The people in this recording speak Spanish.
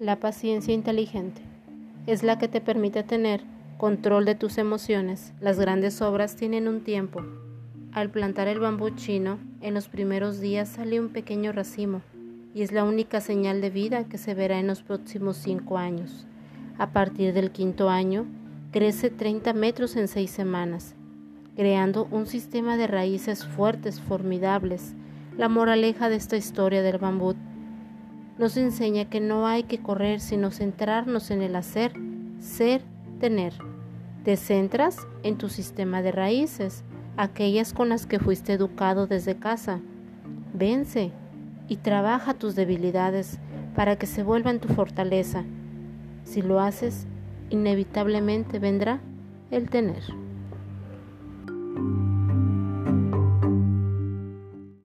La paciencia inteligente es la que te permite tener control de tus emociones. Las grandes obras tienen un tiempo. Al plantar el bambú chino, en los primeros días sale un pequeño racimo y es la única señal de vida que se verá en los próximos cinco años. A partir del quinto año, crece 30 metros en seis semanas, creando un sistema de raíces fuertes, formidables. La moraleja de esta historia del bambú nos enseña que no hay que correr sino centrarnos en el hacer, ser, tener. Te centras en tu sistema de raíces, aquellas con las que fuiste educado desde casa. Vence y trabaja tus debilidades para que se vuelvan tu fortaleza. Si lo haces, inevitablemente vendrá el tener.